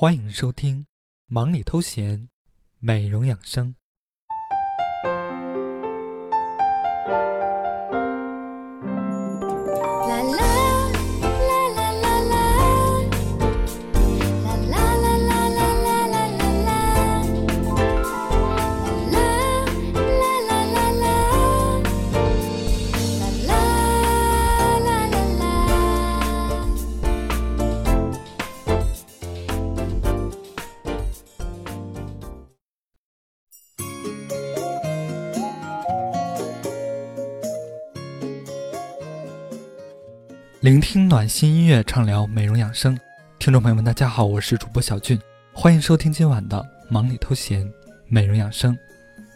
欢迎收听《忙里偷闲》，美容养生。聆听暖心音乐，畅聊美容养生。听众朋友们，大家好，我是主播小俊，欢迎收听今晚的忙里偷闲美容养生。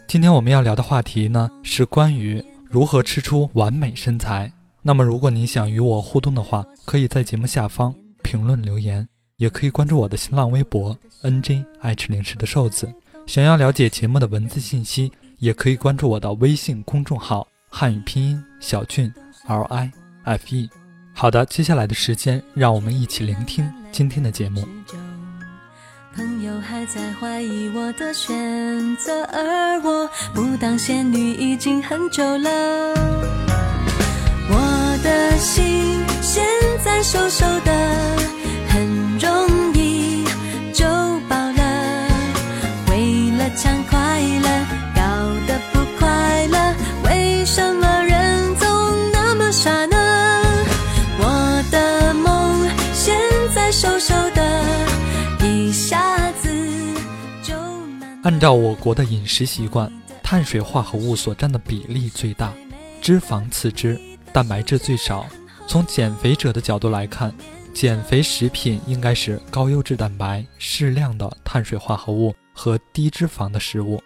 今天我们要聊的话题呢，是关于如何吃出完美身材。那么，如果你想与我互动的话，可以在节目下方评论留言，也可以关注我的新浪微博 “nj 爱吃零食的瘦子”。想要了解节目的文字信息，也可以关注我的微信公众号“汉语拼音小俊 L I F E”。好的，接下来的时间，让我们一起聆听今天的节目。朋友还在怀疑我的选择，而我不当仙女已经很久了。我的心现在瘦瘦的，按照我国的饮食习惯，碳水化合物所占的比例最大，脂肪次之，蛋白质最少。从减肥者的角度来看，减肥食品应该是高优质蛋白、适量的碳水化合物和低脂肪的食物。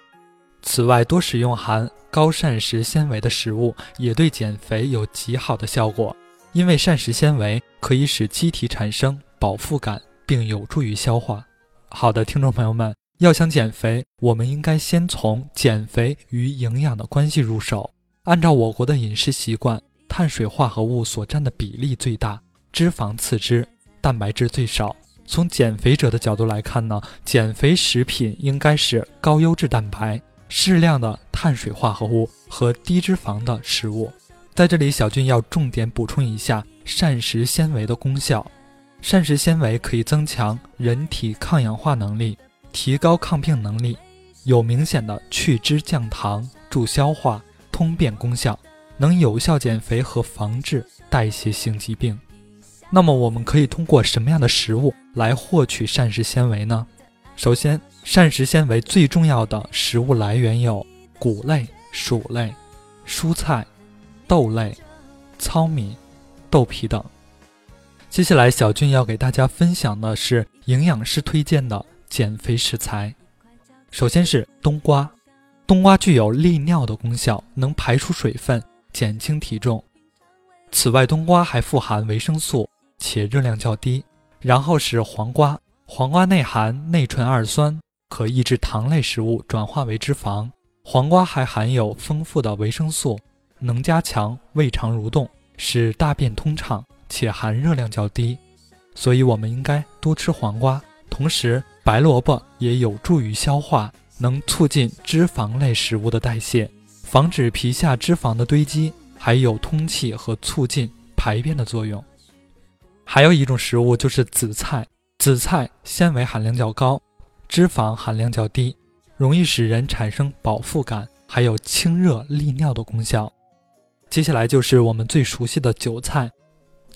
此外，多使用含高膳食纤维的食物也对减肥有极好的效果，因为膳食纤维可以使机体产生。饱腹感，并有助于消化。好的，听众朋友们，要想减肥，我们应该先从减肥与营养的关系入手。按照我国的饮食习惯，碳水化合物所占的比例最大，脂肪次之，蛋白质最少。从减肥者的角度来看呢，减肥食品应该是高优质蛋白、适量的碳水化合物和低脂肪的食物。在这里，小俊要重点补充一下膳食纤维的功效。膳食纤维可以增强人体抗氧化能力，提高抗病能力，有明显的去脂降糖、助消化、通便功效，能有效减肥和防治代谢性疾病。那么，我们可以通过什么样的食物来获取膳食纤维呢？首先，膳食纤维最重要的食物来源有谷类、薯类、蔬菜、豆类、糙米、豆皮等。接下来，小俊要给大家分享的是营养师推荐的减肥食材。首先是冬瓜，冬瓜具有利尿的功效，能排出水分，减轻体重。此外，冬瓜还富含维生素，且热量较低。然后是黄瓜，黄瓜内含内醇二酸，可抑制糖类食物转化为脂肪。黄瓜还含有丰富的维生素，能加强胃肠蠕动，使大便通畅。且含热量较低，所以我们应该多吃黄瓜。同时，白萝卜也有助于消化，能促进脂肪类食物的代谢，防止皮下脂肪的堆积，还有通气和促进排便的作用。还有一种食物就是紫菜，紫菜纤维含量较高，脂肪含量较低，容易使人产生饱腹感，还有清热利尿的功效。接下来就是我们最熟悉的韭菜。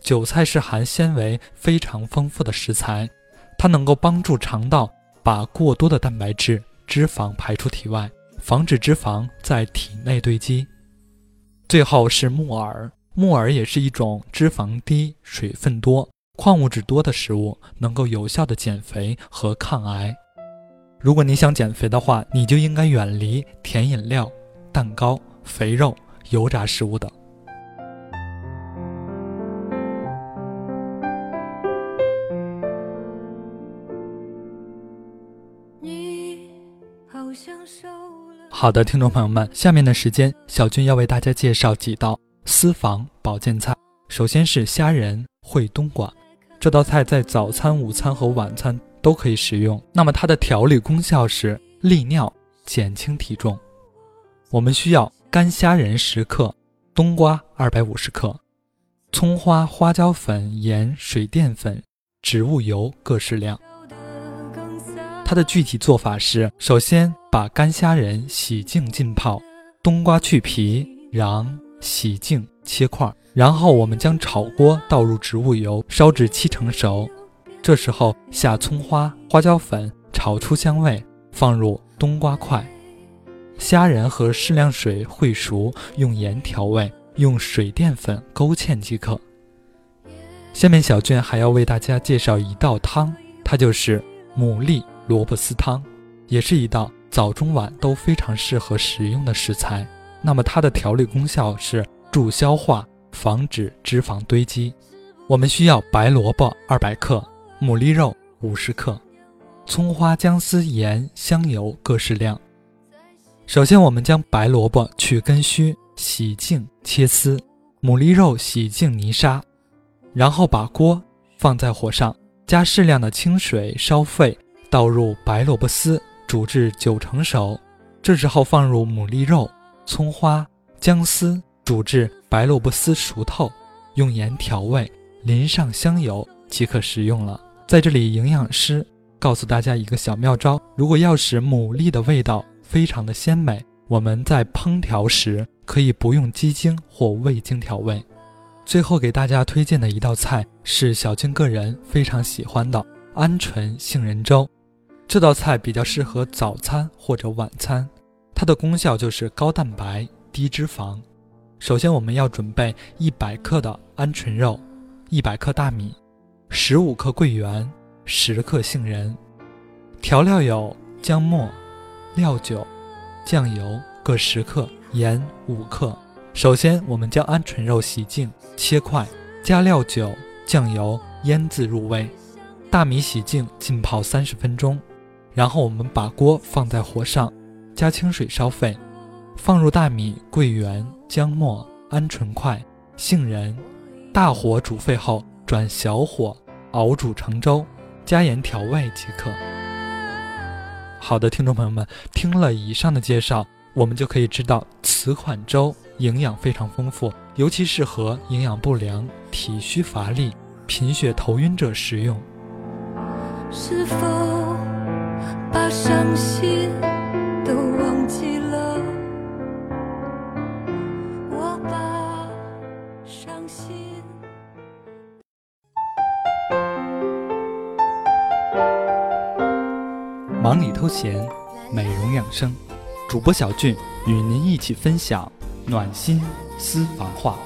韭菜是含纤维非常丰富的食材，它能够帮助肠道把过多的蛋白质、脂肪排出体外，防止脂肪在体内堆积。最后是木耳，木耳也是一种脂肪低、水分多、矿物质多的食物，能够有效的减肥和抗癌。如果你想减肥的话，你就应该远离甜饮料、蛋糕、肥肉、油炸食物等。好的，听众朋友们，下面的时间，小军要为大家介绍几道私房保健菜。首先是虾仁烩冬瓜，这道菜在早餐、午餐和晚餐都可以食用。那么它的调理功效是利尿、减轻体重。我们需要干虾仁十克，冬瓜二百五十克，葱花、花椒粉、盐、水淀粉、植物油各适量。它的具体做法是：首先把干虾仁洗净浸泡，冬瓜去皮，瓤洗净切块，然后我们将炒锅倒入植物油，烧至七成熟。这时候下葱花、花椒粉，炒出香味，放入冬瓜块。虾仁和适量水烩熟，用盐调味，用水淀粉勾芡即可。下面小俊还要为大家介绍一道汤，它就是牡蛎萝卜丝汤，也是一道早中晚都非常适合食用的食材。那么它的调理功效是助消化，防止脂肪堆积。我们需要白萝卜二百克，牡蛎肉五十克，葱花、姜丝、盐、香油各适量。首先，我们将白萝卜去根须，洗净切丝；牡蛎肉洗净泥沙，然后把锅放在火上，加适量的清水烧沸，倒入白萝卜丝，煮至九成熟。这时候放入牡蛎肉、葱花、姜丝，煮至白萝卜丝熟透，用盐调味，淋上香油即可食用了。在这里，营养师告诉大家一个小妙招：如果要使牡蛎的味道，非常的鲜美。我们在烹调时可以不用鸡精或味精调味。最后给大家推荐的一道菜是小俊个人非常喜欢的鹌鹑杏仁粥。这道菜比较适合早餐或者晚餐，它的功效就是高蛋白低脂肪。首先我们要准备一百克的鹌鹑肉，一百克大米，十五克桂圆，十克杏仁。调料有姜末。料酒、酱油各十克，盐五克。首先，我们将鹌鹑肉洗净切块，加料酒、酱油腌渍入味。大米洗净浸泡三十分钟，然后我们把锅放在火上，加清水烧沸，放入大米、桂圆、姜末、鹌鹑块、杏仁，大火煮沸后转小火熬煮成粥，加盐调味即可。好的，听众朋友们，听了以上的介绍，我们就可以知道此款粥营养非常丰富，尤其适合营养不良、体虚乏力、贫血头晕者食用。是否把伤心都忘记了？我把伤心。忙里偷闲，美容养生，主播小俊与您一起分享暖心私房话。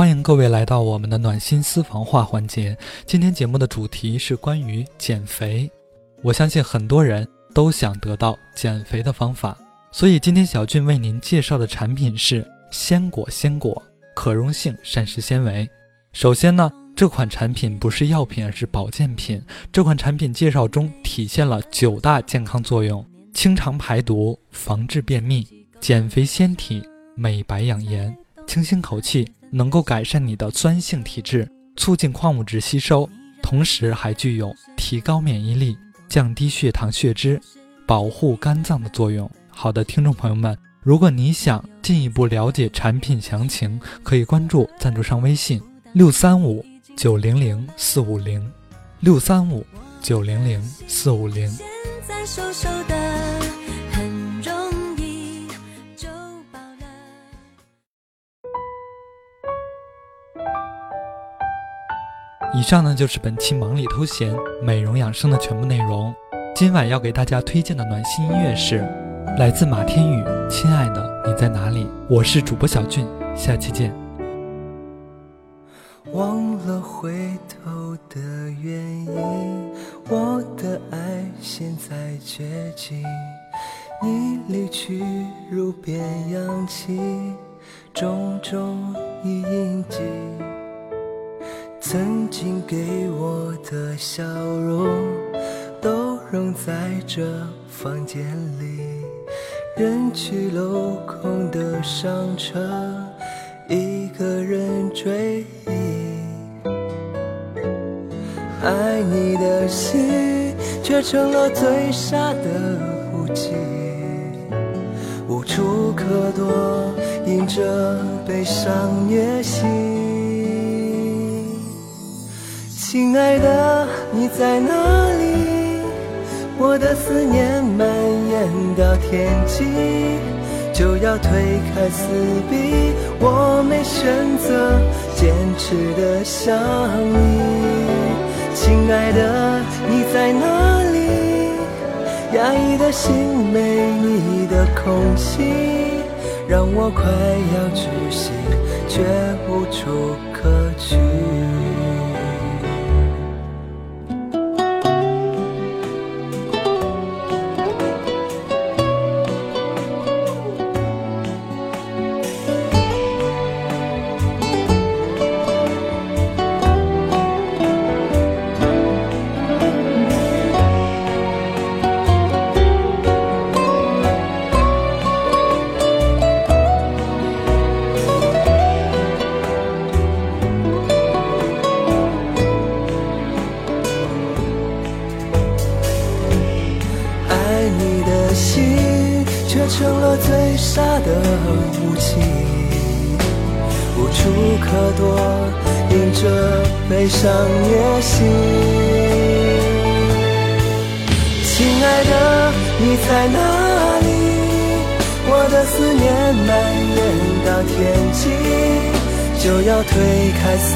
欢迎各位来到我们的暖心私房话环节。今天节目的主题是关于减肥，我相信很多人。都想得到减肥的方法，所以今天小俊为您介绍的产品是鲜果鲜果可溶性膳食纤维。首先呢，这款产品不是药品，而是保健品。这款产品介绍中体现了九大健康作用：清肠排毒、防治便秘、减肥纤体、美白养颜、清新口气，能够改善你的酸性体质，促进矿物质吸收，同时还具有提高免疫力。降低血糖血脂，保护肝脏的作用。好的，听众朋友们，如果你想进一步了解产品详情，可以关注赞助商微信六三五九零零四五零六三五九零零四五零。以上呢就是本期忙里偷闲美容养生的全部内容。今晚要给大家推荐的暖心音乐是来自马天宇《亲爱的你在哪里》。我是主播小俊，下期见。忘了回头的原因，我的爱现在接近，你离去如变扬起，种种已印记。曾经给我的笑容，都。融在这房间里，人去楼空的上车，一个人追忆。爱你的心，却成了最傻的无忌，无处可躲，因着悲伤虐心。亲爱的，你在哪里？我的思念蔓延到天际，就要推开死壁，我没选择，坚持的想你。亲爱的，你在哪里？压抑的心没你的空隙，让我快要窒息，却无处可去。可躲，因着悲伤虐心。亲爱的，你在哪里？我的思念蔓延到天际，就要推开死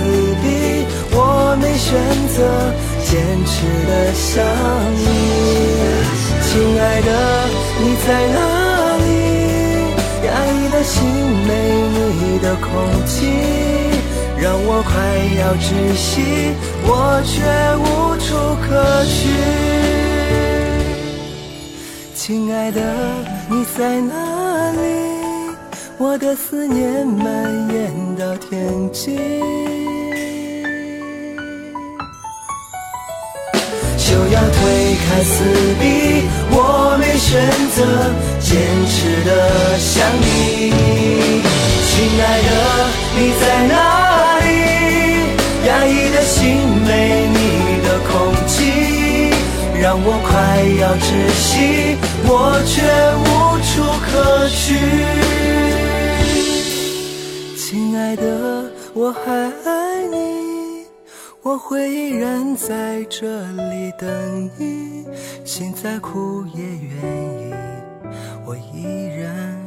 壁，我没选择，坚持的想你。亲爱的，你在哪？的心没你的空气，让我快要窒息，我却无处可去。亲爱的，你在哪里？我的思念蔓延到天际。就要推开死壁，我选择，坚持的想你。亲爱的，你在哪里？压抑的心没你的空气，让我快要窒息，我却无处可去。亲爱的，我还爱你。我会依然在这里等你，心再苦也愿意，我依然。